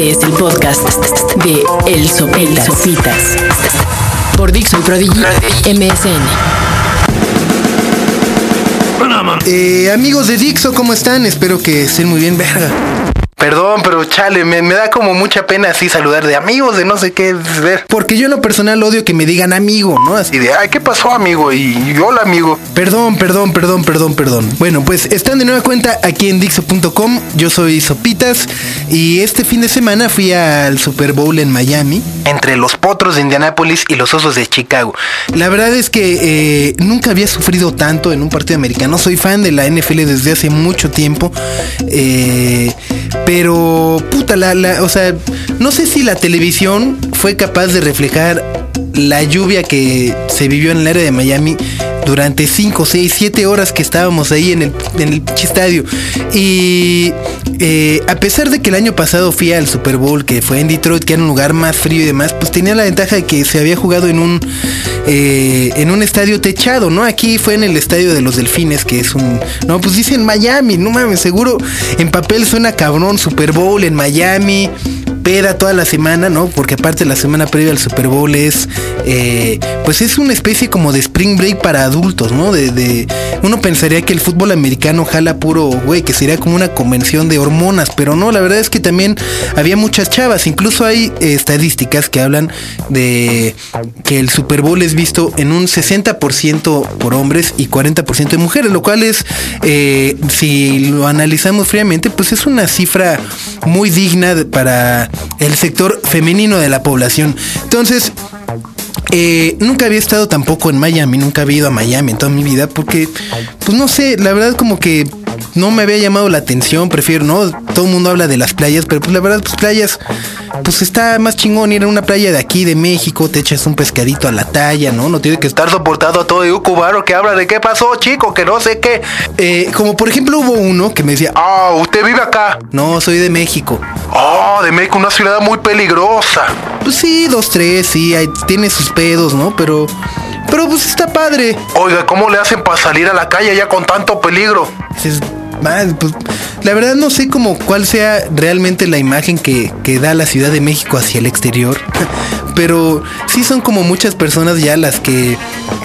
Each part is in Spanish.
Este es el podcast de El Sopitas. Por Dixon Prodigy MSN. Eh, amigos de Dixo, ¿cómo están? Espero que estén muy bien, verga. Perdón, pero chale, me, da como mucha pena así saludar de amigos, de no sé qué ver. Porque yo en lo personal odio que me digan amigo, ¿no? Así de, ay, ¿qué pasó, amigo? Y, y hola, amigo. Perdón, perdón, perdón, perdón, perdón. Bueno, pues están de nueva cuenta aquí en Dixo.com. Yo soy Sopitas y este fin de semana fui al Super Bowl en Miami. Entre los potros de Indianápolis y los osos de Chicago. La verdad es que eh, nunca había sufrido tanto en un partido americano. Soy fan de la NFL desde hace mucho tiempo. Eh, pero, puta, la, la, o sea, no sé si la televisión fue capaz de reflejar la lluvia que se vivió en el área de Miami durante 5, 6, 7 horas que estábamos ahí en el, en el estadio. Y eh, a pesar de que el año pasado fui al Super Bowl, que fue en Detroit, que era un lugar más frío y demás, pues tenía la ventaja de que se había jugado en un, eh, en un estadio techado, ¿no? Aquí fue en el estadio de los Delfines, que es un... No, pues dicen Miami, no mames, seguro en papel suena cabrón, Super Bowl en Miami peda toda la semana, ¿no? Porque aparte la semana previa al Super Bowl es, eh, pues es una especie como de spring break para adultos, ¿no? De, de, uno pensaría que el fútbol americano jala puro, güey, que sería como una convención de hormonas, pero no, la verdad es que también había muchas chavas, incluso hay eh, estadísticas que hablan de que el Super Bowl es visto en un 60% por hombres y 40% de mujeres, lo cual es, eh, si lo analizamos fríamente, pues es una cifra muy digna para el sector femenino de la población. Entonces, eh, nunca había estado tampoco en Miami, nunca había ido a Miami en toda mi vida, porque, pues no sé, la verdad como que no me había llamado la atención, prefiero, ¿no? Todo el mundo habla de las playas, pero pues la verdad, pues playas, pues está más chingón ir a una playa de aquí, de México, te echas un pescadito a la talla, ¿no? No tiene que estar soportado a todo de un que habla de qué pasó, chico, que no sé qué. Eh, como por ejemplo hubo uno que me decía, ah, usted vive acá. No, soy de México. Oh, de México, una ciudad muy peligrosa. Pues sí, dos, tres, sí, tiene sus pedos, ¿no? Pero... Pero pues está padre. Oiga, ¿cómo le hacen para salir a la calle ya con tanto peligro? Pues, la verdad no sé cómo cuál sea realmente la imagen que, que da la Ciudad de México hacia el exterior. Pero sí son como muchas personas ya las que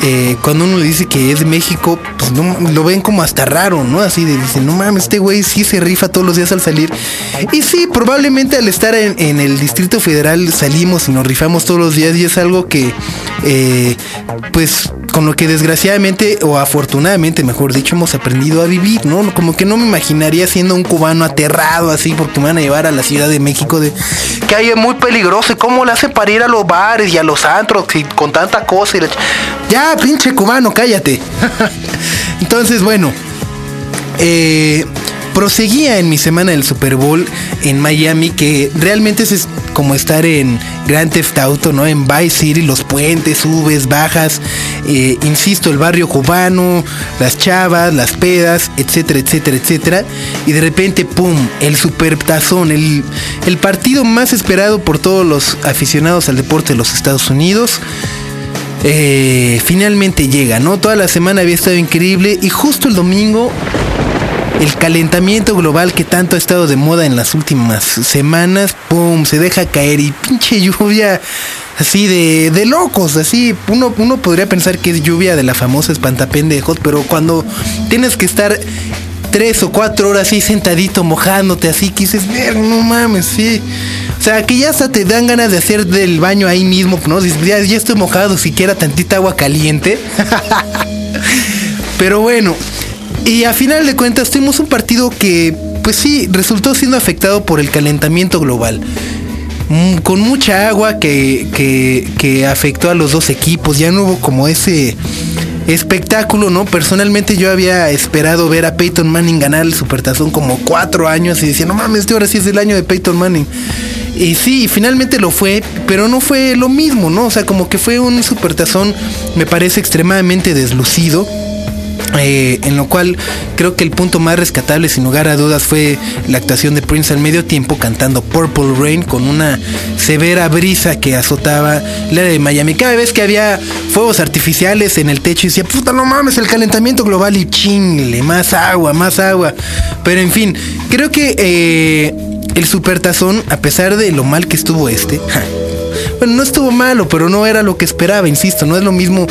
eh, cuando uno dice que es México, pues no, lo ven como hasta raro, ¿no? Así de dicen, no mames, este güey sí se rifa todos los días al salir. Y sí, probablemente al estar en, en el Distrito Federal salimos y nos rifamos todos los días y es algo que, eh, pues, con lo que desgraciadamente o afortunadamente, mejor dicho, hemos aprendido a vivir, ¿no? Como que no me imaginaría siendo un cubano aterrado así porque me van a llevar a la Ciudad de México de es muy peligroso y cómo le hace para ir a los bares y a los antros y con tanta cosa y la... ya pinche cubano cállate entonces bueno eh, proseguía en mi semana del Super Bowl en Miami, que realmente es como estar en Grand Theft Auto, ¿no? En Vice City, los puentes, subes, bajas, eh, insisto, el barrio cubano, las chavas, las pedas, etcétera, etcétera, etcétera. Y de repente, ¡pum! El super tazón, el, el partido más esperado por todos los aficionados al deporte de los Estados Unidos. Eh, finalmente llega, ¿no? Toda la semana había estado increíble y justo el domingo el calentamiento global que tanto ha estado de moda en las últimas semanas, ¡pum! Se deja caer y pinche lluvia así de, de locos, así. Uno, uno podría pensar que es lluvia de la famosa espantapendejos, pero cuando tienes que estar tres o cuatro horas así sentadito mojándote así, que dices, no mames, sí. O sea, que ya hasta te dan ganas de hacer del baño ahí mismo, ¿no? Ya, ya estoy mojado, siquiera tantita agua caliente. pero bueno, y a final de cuentas tuvimos un partido que, pues sí, resultó siendo afectado por el calentamiento global. Mm, con mucha agua que, que, que, afectó a los dos equipos. Ya no hubo como ese espectáculo, ¿no? Personalmente yo había esperado ver a Peyton Manning ganar el Supertazón como cuatro años y decía, no mames, este ahora sí es el año de Peyton Manning. Y sí, finalmente lo fue, pero no fue lo mismo, ¿no? O sea, como que fue un Supertazón, me parece extremadamente deslucido eh, en lo cual creo que el punto más rescatable sin lugar a dudas fue la actuación de Prince al medio tiempo cantando Purple Rain con una severa brisa que azotaba la de Miami. Cada vez que había fuegos artificiales en el techo y decía, puta no mames, el calentamiento global y chingle, más agua, más agua. Pero en fin, creo que... Eh, el supertazón, a pesar de lo mal que estuvo este, bueno, no estuvo malo, pero no era lo que esperaba, insisto, no es lo mismo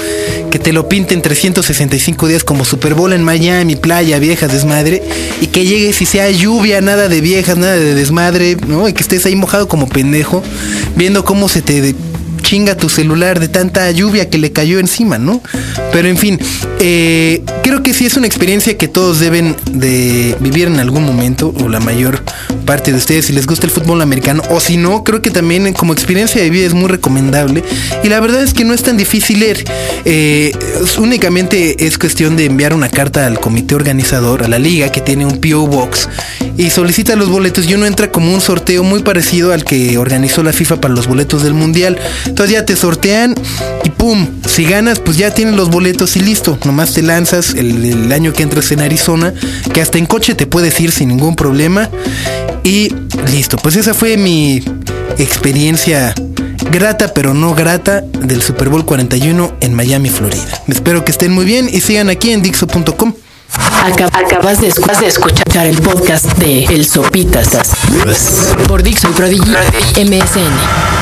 que te lo pinten 365 días como Super Bowl en Miami, playa, viejas, desmadre, y que llegues y sea lluvia, nada de viejas, nada de desmadre, ¿no? Y que estés ahí mojado como pendejo, viendo cómo se te chinga tu celular de tanta lluvia que le cayó encima, ¿no? Pero en fin, eh, creo que sí es una experiencia que todos deben de vivir en algún momento, o la mayor parte de ustedes, si les gusta el fútbol americano, o si no, creo que también como experiencia de vida es muy recomendable. Y la verdad es que no es tan difícil leer. Eh, únicamente es cuestión de enviar una carta al comité organizador, a la liga, que tiene un PO Box, y solicita los boletos. Y uno entra como un sorteo muy parecido al que organizó la FIFA para los boletos del Mundial. Entonces ya te sortean y pum, si ganas, pues ya tienes los boletos y listo. Nomás te lanzas el, año que entras en Arizona, que hasta en coche te puedes ir sin ningún problema. Y listo, pues esa fue mi experiencia grata pero no grata del Super Bowl 41 en Miami, Florida. Espero que estén muy bien y sigan aquí en Dixo.com. Acabas de, escuchar el podcast de El Sopitas por Dixo y Prodigy MSN.